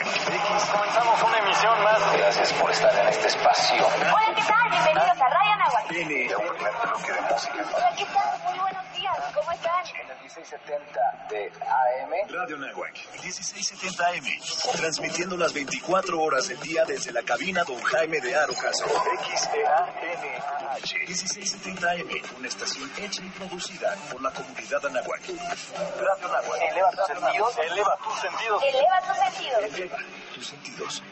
Comenzamos una emisión más. Gracias por estar en este espacio. Hola, ¿qué tal? Bienvenidos a Radio Anáhuac. Tiene un primer bloque de música. Hola, ¿qué tal? Muy buenos días. ¿Cómo están? En el 1670 de AM. Radio Nahuac, 1670 AM, transmitiendo las 24 horas del día desde la cabina Don Jaime de Arocaso. XEANAH, 1670 AM, una estación hecha y producida por la comunidad Anahuac. Radio Nahuac, Eleva tus sentidos. Eleva tus sentidos. Eleva tus sentidos. eleva tus sentidos.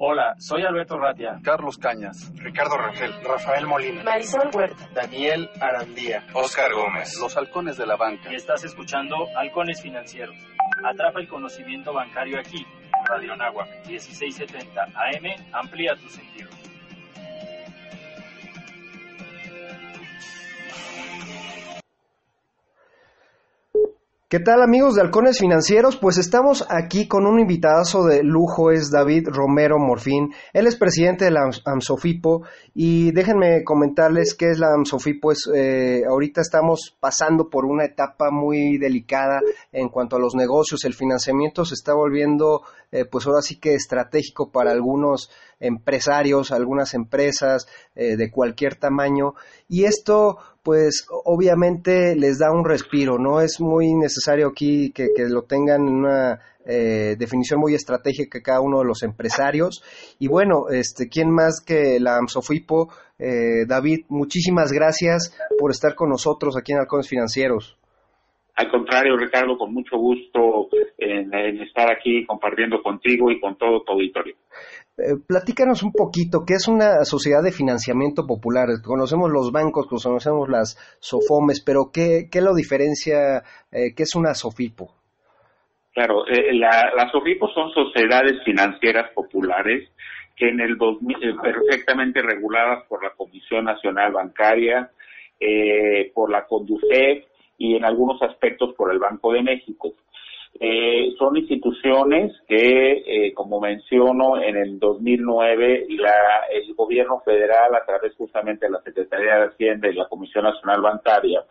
Hola, soy Alberto Ratia. Carlos Cañas, Ricardo Rangel. Rafael Molina. Marisol Huerta. Daniel Arandía. Oscar Gómez. los halcones de la banca. Y estás escuchando Halcones Financieros. Atrapa el conocimiento bancario aquí, Radio Nahuac, 1670 AM. Amplía tus sentidos. ¿Qué tal amigos de Halcones Financieros? Pues estamos aquí con un invitadazo de lujo, es David Romero Morfín. Él es presidente de la AMS- AMSOFIPO y déjenme comentarles qué es la AMSOFIPO. Es, eh, ahorita estamos pasando por una etapa muy delicada en cuanto a los negocios. El financiamiento se está volviendo, eh, pues ahora sí que estratégico para algunos empresarios, algunas empresas eh, de cualquier tamaño. Y esto, pues obviamente les da un respiro, ¿no? Es muy necesario aquí que, lo tengan en una eh, definición muy estratégica cada uno de los empresarios. Y bueno, este, ¿quién más que la AMSOFIPO? Eh, David, muchísimas gracias por estar con nosotros aquí en Halcones Financieros. Al contrario, Ricardo, con mucho gusto en, en estar aquí compartiendo contigo y con todo tu auditorio. Eh, platícanos un poquito, ¿qué es una sociedad de financiamiento popular? Conocemos los bancos, conocemos las SOFOMES, pero ¿qué, qué lo diferencia? Eh, ¿Qué es una SOFIPO? Claro, eh, la- las OFIPO son sociedades financieras populares que en el 2000, eh, perfectamente reguladas por la Comisión Nacional Bancaria, por la CONDUCEF y en algunos aspectos por el Banco de México. Eh, son instituciones que, eh, como menciono, en el 2009 la, el gobierno federal, a través justamente de la Secretaría de Hacienda y la Comisión Nacional Bancaria,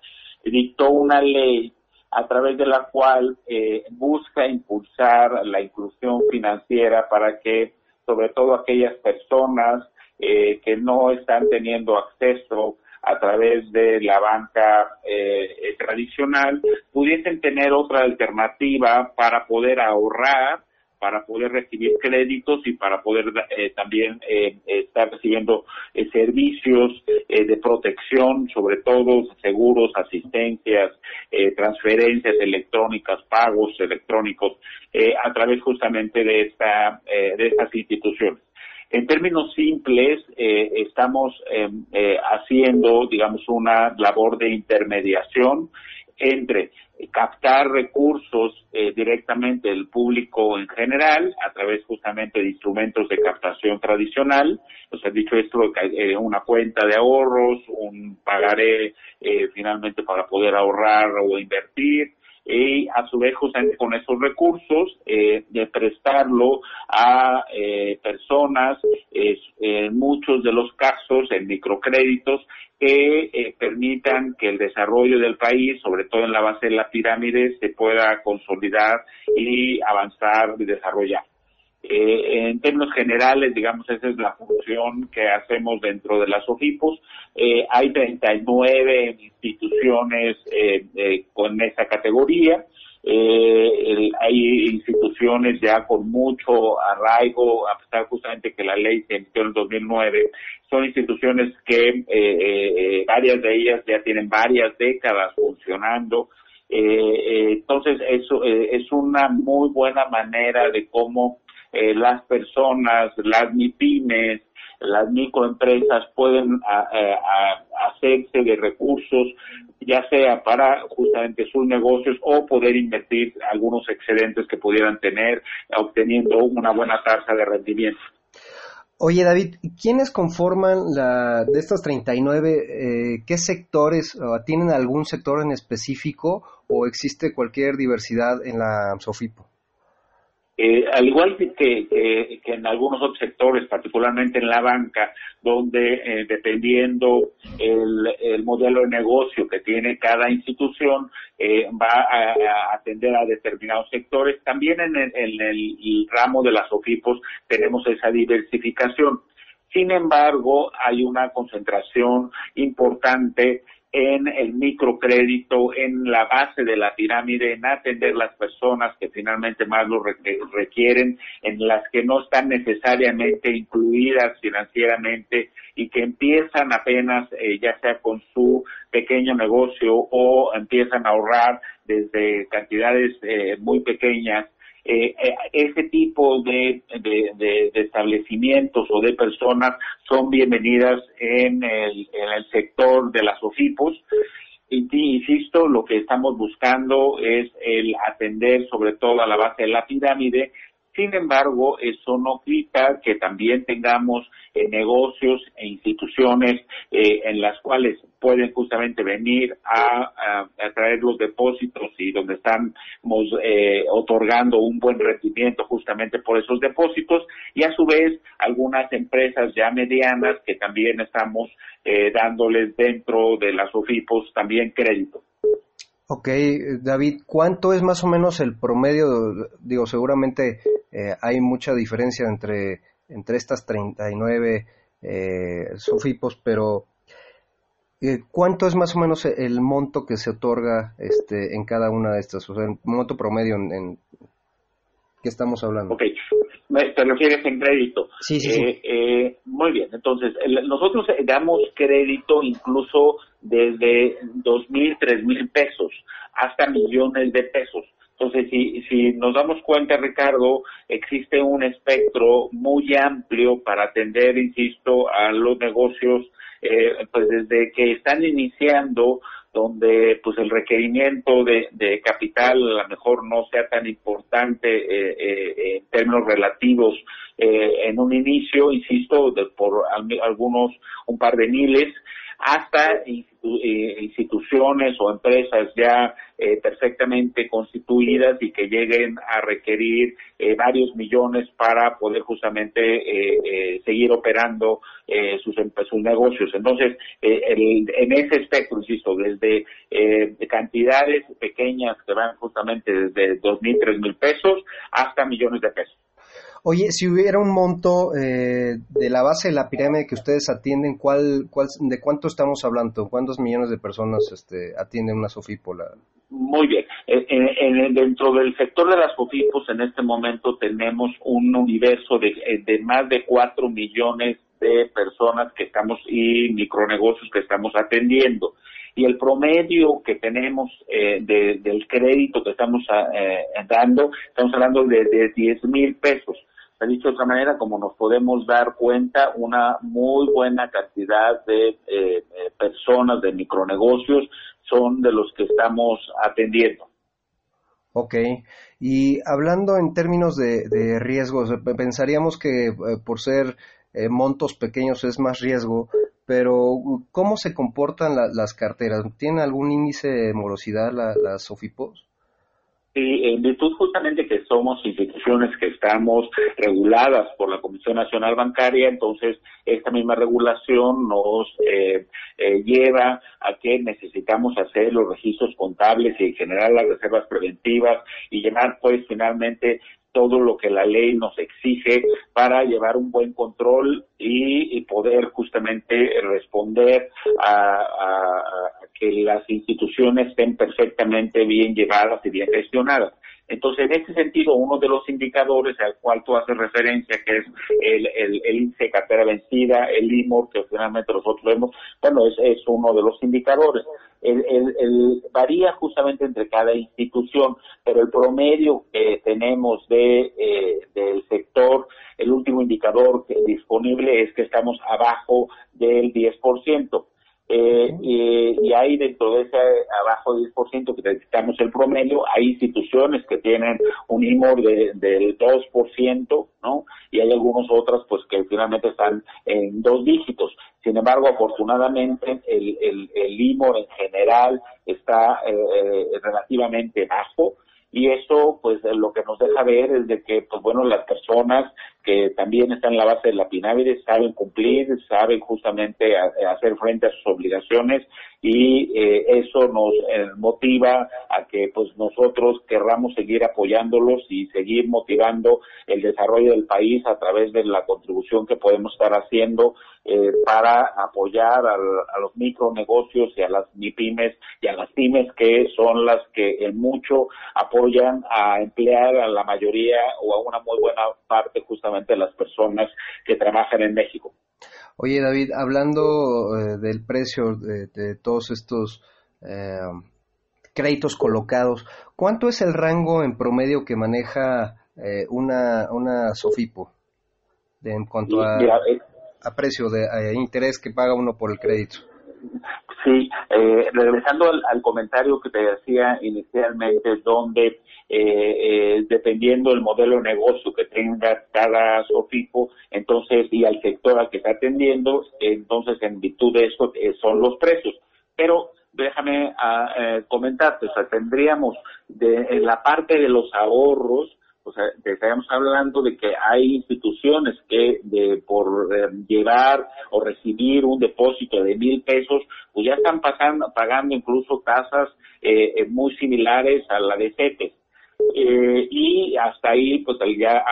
dictó una ley a través de la cual eh, busca impulsar la inclusión financiera para que, sobre todo aquellas personas eh, que no están teniendo acceso a través de la banca eh, tradicional, pudiesen tener otra alternativa para poder ahorrar, para poder recibir créditos y para poder eh, también eh, estar recibiendo eh, servicios eh, de protección, sobre todo seguros, asistencias, eh, transferencias electrónicas, pagos electrónicos, eh, a través justamente de esta de estas instituciones. En términos simples, eh, estamos eh, eh, haciendo, digamos, una labor de intermediación entre captar recursos eh, directamente del público en general a través justamente de instrumentos de captación tradicional, o sea, dicho esto, eh, una cuenta de ahorros, un pagaré eh, finalmente para poder ahorrar o invertir, y a su vez justamente con esos recursos eh, de prestarlo a eh, personas eh, en muchos de los casos en microcréditos que eh, permitan que el desarrollo del país, sobre todo en la base de la pirámide, se pueda consolidar y avanzar y desarrollar. Eh, en términos generales, digamos, esa es la función que hacemos dentro de las OFIPOS. Eh, hay 39 instituciones eh, eh, con esa categoría. Eh, el- hay instituciones ya con mucho arraigo, a pesar justamente que la ley se emitió en el 2009. Son instituciones que eh, varias de ellas ya tienen varias décadas funcionando. Entonces, eso es una muy buena manera de cómo eh, las personas, las MIPIMES, las microempresas pueden a- hacerse de recursos, ya sea para justamente sus negocios o poder invertir algunos excedentes que pudieran tener, obteniendo una buena tasa de rendimiento. Oye, David, ¿quiénes conforman la de estas 39? Eh, ¿Qué sectores? ¿Tienen algún sector en específico o existe cualquier diversidad en la SOFIPO? Eh, al igual que, que, en algunos otros sectores, particularmente en la banca, donde eh, dependiendo el, el, modelo de negocio que tiene cada institución, eh, va a, atender a determinados sectores, también en el, en ramo de las OFIPOS tenemos esa diversificación. Sin embargo, hay una concentración importante en el microcrédito, en la base de la pirámide, en atender las personas que finalmente más lo requieren, en las que no están necesariamente incluidas financieramente y que empiezan apenas, eh, ya sea con su pequeño negocio o empiezan a ahorrar desde cantidades eh, muy pequeñas eh, eh, ese tipo de, de, establecimientos o de personas son bienvenidas en el, en el sector de las OFIPOS. Y insisto, lo que estamos buscando es el atender sobre todo a la base de la pirámide sin embargo, eso no quita que también tengamos eh, negocios e instituciones eh, en las cuales pueden justamente venir a, traer los depósitos y donde estamos eh, otorgando un buen rendimiento justamente por esos depósitos y a su vez algunas empresas ya medianas que también estamos dándoles dentro de las OFIPOS también crédito. Ok, David, ¿cuánto es más o menos el promedio? Digo, seguramente eh, hay mucha diferencia entre, entre estas 39 eh, SOFIPOS, pero eh, ¿cuánto es más o menos el monto que se otorga este, en cada una de estas? O sea, el monto promedio en, en ¿qué estamos hablando? Ok, te refieres en crédito. Sí, sí, sí. Eh, muy bien, entonces nosotros damos crédito incluso desde dos mil, tres mil pesos hasta millones de pesos. Entonces, si, si nos damos cuenta, Ricardo, existe un espectro muy amplio para atender, insisto, a los negocios, eh, pues desde que están iniciando donde pues el requerimiento de, de capital a lo mejor no sea tan importante eh, eh, en términos relativos eh, en un inicio, insisto, de, por algunos un par de miles, hasta instituciones o empresas ya eh, perfectamente constituidas y que lleguen a requerir eh, varios millones para poder justamente eh, seguir operando sus, sus negocios. Entonces, en ese espectro, insisto, desde cantidades pequeñas que van justamente desde dos mil, tres mil pesos hasta millones de pesos. Oye, si hubiera un monto eh, de la base de la pirámide que ustedes atienden, ¿cuál, cuál, ¿de cuánto estamos hablando? ¿Cuántos millones de personas este, atienden una Sofipo? Muy bien. En, dentro del sector de las Sofipos, en este momento tenemos un universo de, eh, de más de cuatro millones de personas que estamos y micronegocios que estamos atendiendo y el promedio que tenemos eh, del crédito que estamos eh, dando, estamos hablando de, de 10 mil pesos dicho de otra manera, como nos podemos dar cuenta, una muy buena cantidad de eh, eh, personas de micronegocios son de los que estamos atendiendo. Ok, y hablando en términos de, riesgos, pensaríamos que eh, por ser montos pequeños es más riesgo, pero ¿cómo se comportan las carteras? ¿Tienen algún índice de morosidad las SOFIPOS? En virtud justamente que somos instituciones que estamos reguladas por la Comisión Nacional Bancaria, entonces esta misma regulación nos eh, eh, lleva a que necesitamos hacer los registros contables y generar las reservas preventivas y llevar pues finalmente todo lo que la ley nos exige para llevar un buen control y, poder justamente responder a, que las instituciones estén perfectamente bien llevadas y bien gestionadas. Entonces, en ese sentido, uno de los indicadores al cual tú haces referencia, que es el, el, el índice cartera vencida, el IMOR, que finalmente nosotros vemos, bueno, es, es uno de los indicadores. El, el, varía justamente entre cada institución, pero el promedio que tenemos de, eh, del sector, el último indicador que disponible es que estamos abajo del 10%. Eh, y, hay dentro de ese abajo 10% que necesitamos el promedio, hay instituciones que tienen un IMOR de, del 2%, ¿no? Y hay algunas otras pues que finalmente están en dos dígitos. Sin embargo, afortunadamente el, el, el IMOR en general está eh, eh, relativamente bajo y eso pues lo que nos deja ver es de que pues bueno las personas que también están en la base de la pirámide saben cumplir, saben justamente hacer frente a sus obligaciones y eh, eso nos eh, motiva a que pues nosotros querramos seguir apoyándolos y seguir motivando el desarrollo del país a través de la contribución que podemos estar haciendo eh, para apoyar a los micronegocios y a las MIPIMES y a las pymes que son las que en mucho apoyan a emplear a la mayoría o a una muy buena parte justamente de las personas que trabajan en México. Oye, David, hablando eh, del precio de, todos estos eh, créditos colocados, ¿cuánto es el rango en promedio que maneja eh, una, una Sofipo en cuanto a, a precio de interés que paga uno por el crédito? Sí, regresando al, comentario que te decía inicialmente, donde eh, dependiendo del modelo de negocio que tenga cada SOFIPO, entonces, y al sector al que está atendiendo, entonces, en virtud de eso, eh, son los precios. Pero déjame ah, eh, comentarte, o sea, tendríamos de, en la parte de los ahorros, o sea, estaríamos hablando de que hay instituciones que de, por eh, llevar o recibir un depósito de mil pesos, pues ya están pagando incluso tasas eh, muy similares a la de CETES. Eh, y hasta ahí, pues ya,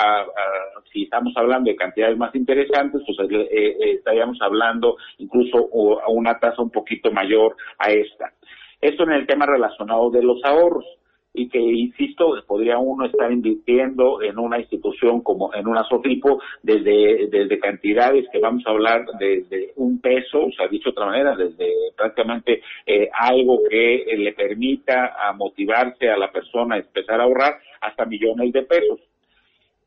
si estamos hablando de cantidades más interesantes, pues eh, eh, estaríamos hablando incluso a una tasa un poquito mayor a esta. Esto en el tema relacionado de los ahorros y que, insisto, podría uno estar invirtiendo en una institución como en una SOFIPO desde, desde cantidades que vamos a hablar desde un peso, o sea, dicho de otra manera, desde prácticamente eh, algo que le permita a motivarse a la persona a empezar a ahorrar hasta millones de pesos.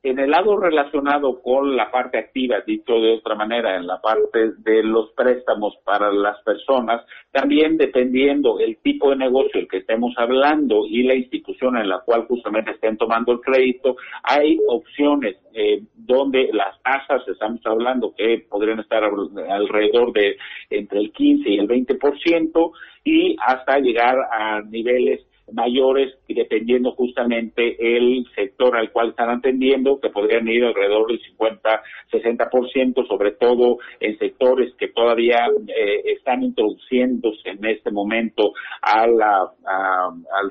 En el lado relacionado con la parte activa, dicho de otra manera, en la parte de los préstamos para las personas, también dependiendo el tipo de negocio el que estemos hablando y la institución en la cual justamente estén tomando el crédito, hay opciones eh, donde las tasas, estamos hablando que podrían estar alrededor de entre el 15 y el 20% y hasta llegar a niveles mayores y dependiendo justamente el sector al cual están atendiendo, que podrían ir alrededor del 50, 60%, sobre todo en sectores que todavía eh, están introduciéndose en este momento al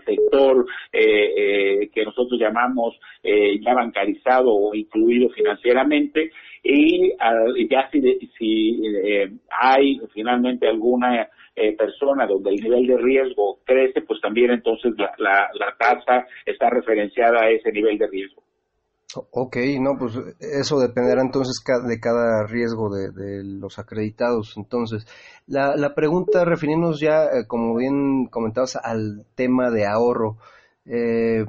sector eh, eh, que nosotros llamamos ya bancarizado o incluido financieramente y ya si, si hay finalmente alguna eh, persona donde el nivel de riesgo crece, pues también entonces la, la, tasa está referenciada a ese nivel de riesgo. Ok, no, pues eso dependerá entonces de cada riesgo de, los acreditados. Entonces, la, la pregunta, refiriéndonos ya, eh, como bien comentabas, al tema de ahorro, eh,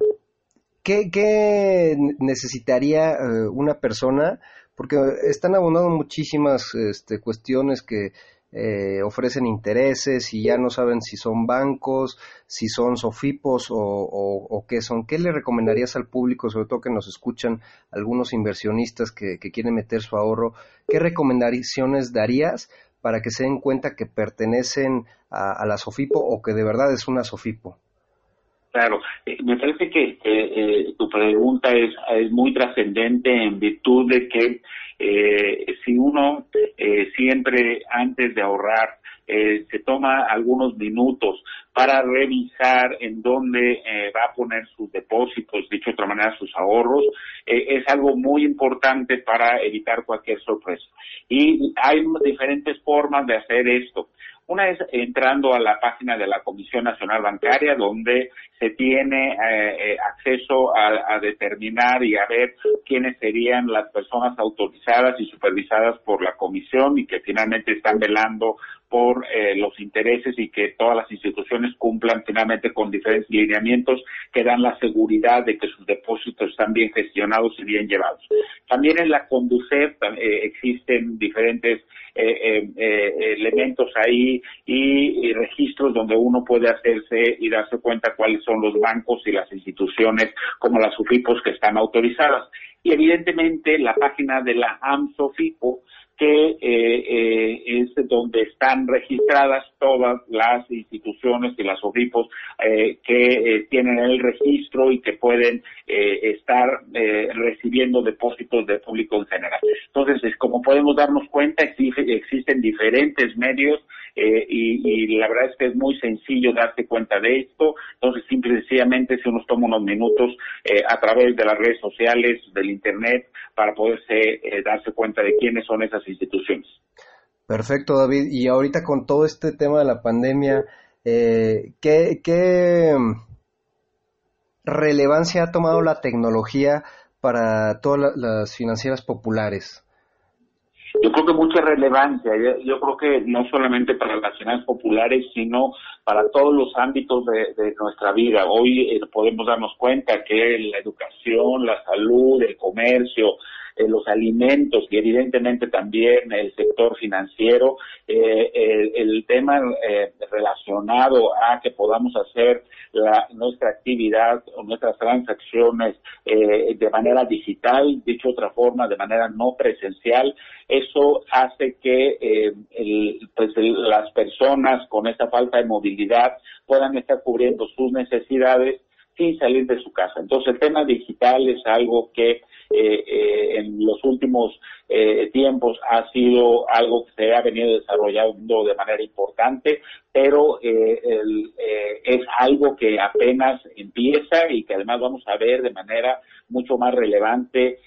¿qué, necesitaría eh, una persona? Porque están abundando muchísimas este, cuestiones que eh, ofrecen intereses y ya no saben si son bancos, si son sofipos o, qué son. ¿Qué le recomendarías al público, sobre todo que nos escuchan algunos inversionistas que, quieren meter su ahorro? ¿Qué recomendaciones darías para que se den cuenta que pertenecen a, la sofipo o que de verdad es una sofipo? Claro, eh, me parece que eh, tu pregunta es, es muy trascendente en virtud de que eh, si uno eh, siempre antes de ahorrar se toma algunos minutos para revisar en dónde va a poner sus depósitos, dicho de otra manera, sus ahorros, es algo muy importante para evitar cualquier sorpresa. Y hay diferentes formas de hacer esto. Una es entrando a la página de la Comisión Nacional Bancaria, donde se tiene eh, eh, acceso a, determinar y a ver quiénes serían las personas autorizadas y supervisadas por la Comisión y que finalmente están velando por eh, los intereses y que todas las instituciones cumplan finalmente con diferentes lineamientos que dan la seguridad de que sus depósitos están bien gestionados y bien llevados. También en la Conducef existen diferentes eh, eh, elementos ahí y, registros donde uno puede hacerse y darse cuenta cuáles son los bancos y las instituciones como las UFIPOS que están autorizadas. Y evidentemente la página de la AMSOFIPO que eh, eh, es donde están registradas todas las instituciones y las OFIPOS eh, que tienen el registro y que pueden estar recibiendo depósitos de público en general. Entonces, como podemos darnos cuenta, existen diferentes medios y, la verdad es que es muy sencillo darse cuenta de esto. Entonces, simple y sencillamente, si uno toma unos minutos a través de las redes sociales, del Internet, para poderse darse cuenta de quiénes son esas instituciones. Perfecto, David. Y ahorita con todo este tema de la pandemia, eh, ¿qué, ¿qué relevancia ha tomado la tecnología para todas las financieras populares? Yo creo que mucha relevancia. Yo, creo que no solamente para las finanzas populares, sino para todos los ámbitos de, nuestra vida. Hoy eh, podemos darnos cuenta que la educación, la salud, el comercio, eh, los alimentos y evidentemente también el sector financiero, eh, el, tema eh, relacionado a que podamos hacer la, nuestra actividad o nuestras transacciones de manera digital, dicho otra forma, de manera no presencial, eso hace que pues, las personas con esta falta de movilidad puedan estar cubriendo sus necesidades sin salir de su casa. Entonces el tema digital es algo que eh, eh, en los últimos eh, tiempos ha sido algo que se ha venido desarrollando de manera importante, pero es algo que apenas empieza y que además vamos a ver de manera mucho más relevante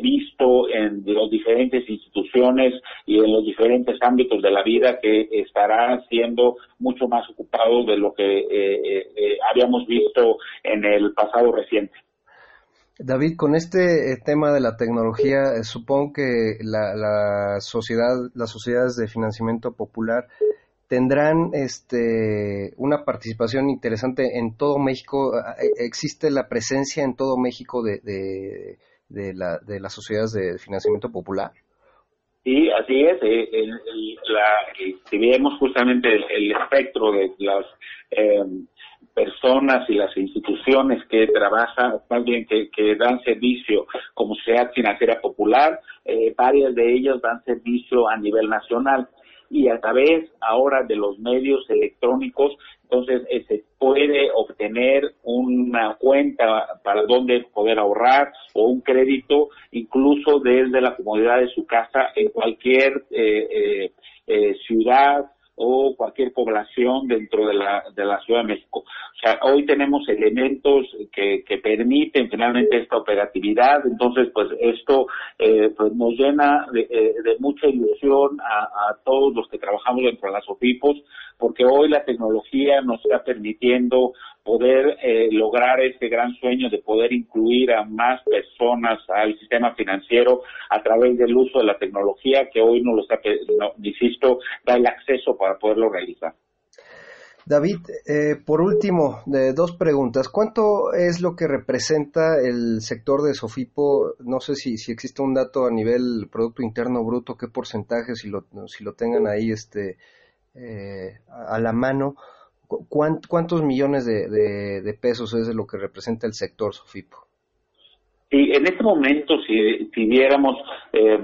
visto en las diferentes instituciones y en los diferentes ámbitos de la vida que estará siendo mucho más ocupado de lo que habíamos visto en el pasado reciente. David, con este eh, tema de la tecnología, eh, supongo que la, sociedad, las sociedades de financiamiento popular tendrán este, una participación interesante en todo México. Eh, ¿Existe la presencia en todo México de, de, la, de las sociedades de financiamiento popular? Sí, así es. si vemos justamente el, espectro de las personas y las instituciones que trabajan, más bien que, dan servicio como sea financiera popular, eh, varias de ellas dan servicio a nivel nacional. Y a través ahora de los medios electrónicos, entonces eh, se puede obtener una cuenta para donde poder ahorrar o un crédito incluso desde la comodidad de su casa en cualquier eh, ciudad o cualquier población dentro de la, de la Ciudad de México. O sea, hoy tenemos elementos que, que permiten finalmente esta operatividad, entonces pues esto eh, pues nos llena de, eh, de mucha ilusión a, todos los que trabajamos dentro de las OFIPOS, porque hoy la tecnología nos está permitiendo poder eh, lograr ese gran sueño de poder incluir a más personas al sistema financiero a través del uso de la tecnología que hoy no lo está, no, insisto, da el acceso para poderlo realizar. David, eh, por último, de dos preguntas. ¿Cuánto es lo que representa el sector de Sofipo? No sé si, si existe un dato a nivel Producto Interno Bruto, qué porcentaje, si lo, si lo tengan ahí este, eh, a la mano. ¿Cuántos millones de, pesos es lo que representa el sector Sofipo? Sí, en este momento, si, viéramos eh,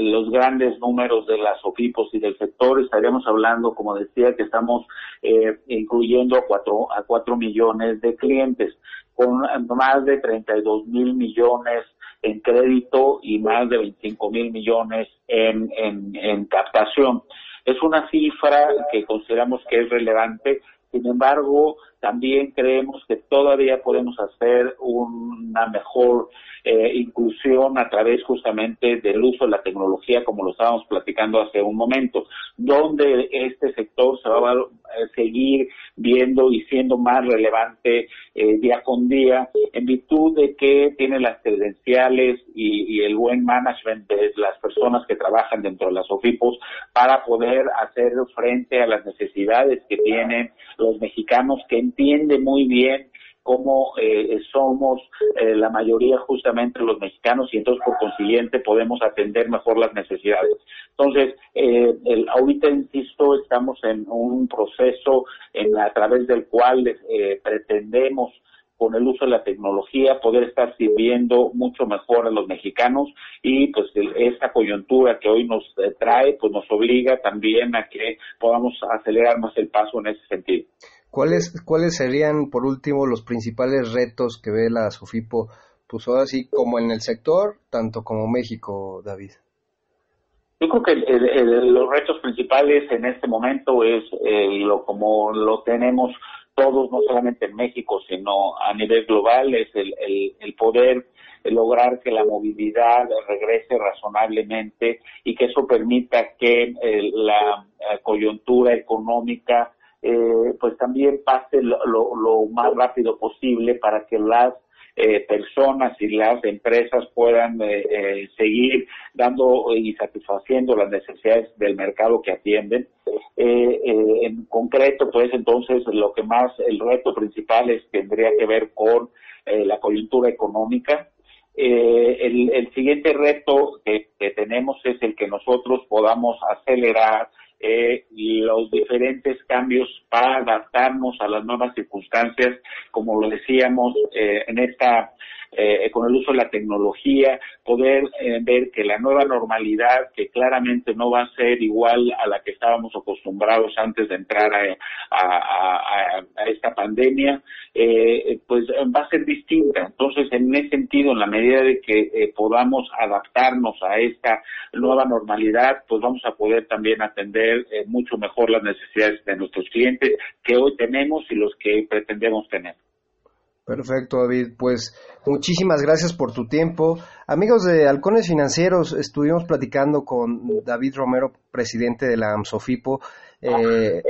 los grandes números de las OFIPOS y del sector, estaríamos hablando, como decía, que estamos eh, incluyendo a cuatro, a cuatro millones de clientes, con más de 32 mil millones en crédito y más de 25 mil millones en captación. Es una cifra que consideramos que es relevante sin embargo, también creemos que todavía podemos hacer una mejor eh, inclusión a través justamente del uso de la tecnología, como lo estábamos platicando hace un momento, donde este sector se va a seguir viendo y siendo más relevante eh, día con día, en virtud de que tiene las credenciales y, y, el buen management de las personas que trabajan dentro de las OFIPOS para poder hacer frente a las necesidades que tienen los mexicanos que entienden muy bien cómo eh, somos eh, la mayoría justamente los mexicanos y entonces por consiguiente podemos atender mejor las necesidades. Entonces, eh, el, ahorita, insisto, estamos en un proceso en, a través del cual pretendemos con el uso de la tecnología, poder estar sirviendo mucho mejor a los mexicanos y pues esta coyuntura que hoy nos eh, trae, pues nos obliga también a que podamos acelerar más el paso en ese sentido. ¿Cuáles, ¿Cuáles serían, por último, los principales retos que ve la SOFIPO, pues ahora sí, como en el sector, tanto como México, David? Yo creo que los retos principales en este momento es eh, lo como lo tenemos todos, no solamente en México, sino a nivel global, es el, el, poder lograr que la movilidad regrese razonablemente y que eso permita que eh, la, coyuntura económica eh, pues también pase lo, lo, más rápido posible para que las eh, personas y las empresas puedan eh, eh, seguir dando y satisfaciendo las necesidades del mercado que atienden. en concreto, pues entonces lo que más, el reto principal es tendría que ver con la coyuntura económica, el, siguiente reto que, tenemos es el que nosotros podamos acelerar eh, los diferentes cambios para adaptarnos a las nuevas circunstancias, como lo decíamos eh, en esta eh, con el uso de la tecnología, poder eh, ver que la nueva normalidad, que claramente no va a ser igual a la que estábamos acostumbrados antes de entrar a, esta pandemia, eh, pues va a ser distinta. Entonces, en ese sentido, en la medida de que podamos adaptarnos a esta nueva normalidad, pues vamos a poder también atender mucho mejor las necesidades de nuestros clientes que hoy tenemos y los que pretendemos tener. Perfecto, David. Pues muchísimas gracias por tu tiempo. Amigos de Halcones Financieros, estuvimos platicando con David Romero, presidente de la AMSOFIPO. Eh,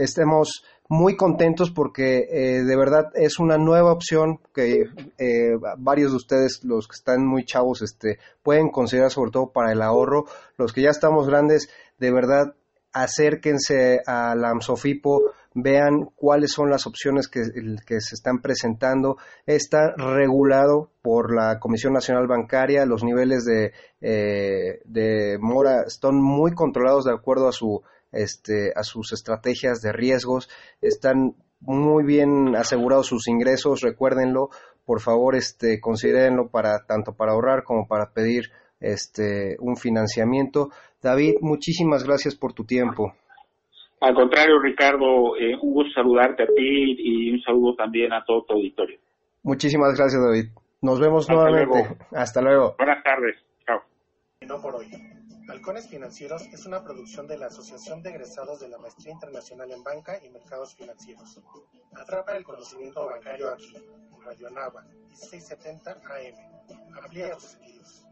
estemos muy contentos porque eh, de verdad es una nueva opción que eh, varios de ustedes, los que están muy chavos, este, pueden considerar sobre todo para el ahorro. Los que ya estamos grandes, de verdad acérquense a la AMSOFIPO vean cuáles son las opciones que, se están presentando. Está regulado por la Comisión Nacional Bancaria, los niveles de, eh, de mora están muy controlados de acuerdo a, su, este, a sus estrategias de riesgos, están muy bien asegurados sus ingresos, recuérdenlo, por favor, este, considérenlo para tanto para ahorrar como para pedir este, un financiamiento. David, muchísimas gracias por tu tiempo. Al contrario, Ricardo, eh, un gusto saludarte a ti y un saludo también a todo tu auditorio. Muchísimas gracias, David. Nos vemos nuevamente. Hasta luego. Buenas tardes. Chao. no por hoy. Halcones Financieros es una producción de la Asociación de Egresados de la Maestría Internacional en Banca y Mercados Financieros. Atrapa el conocimiento bancario aquí, en Radio Nava, 1670 AM. Amplía tus sentidos.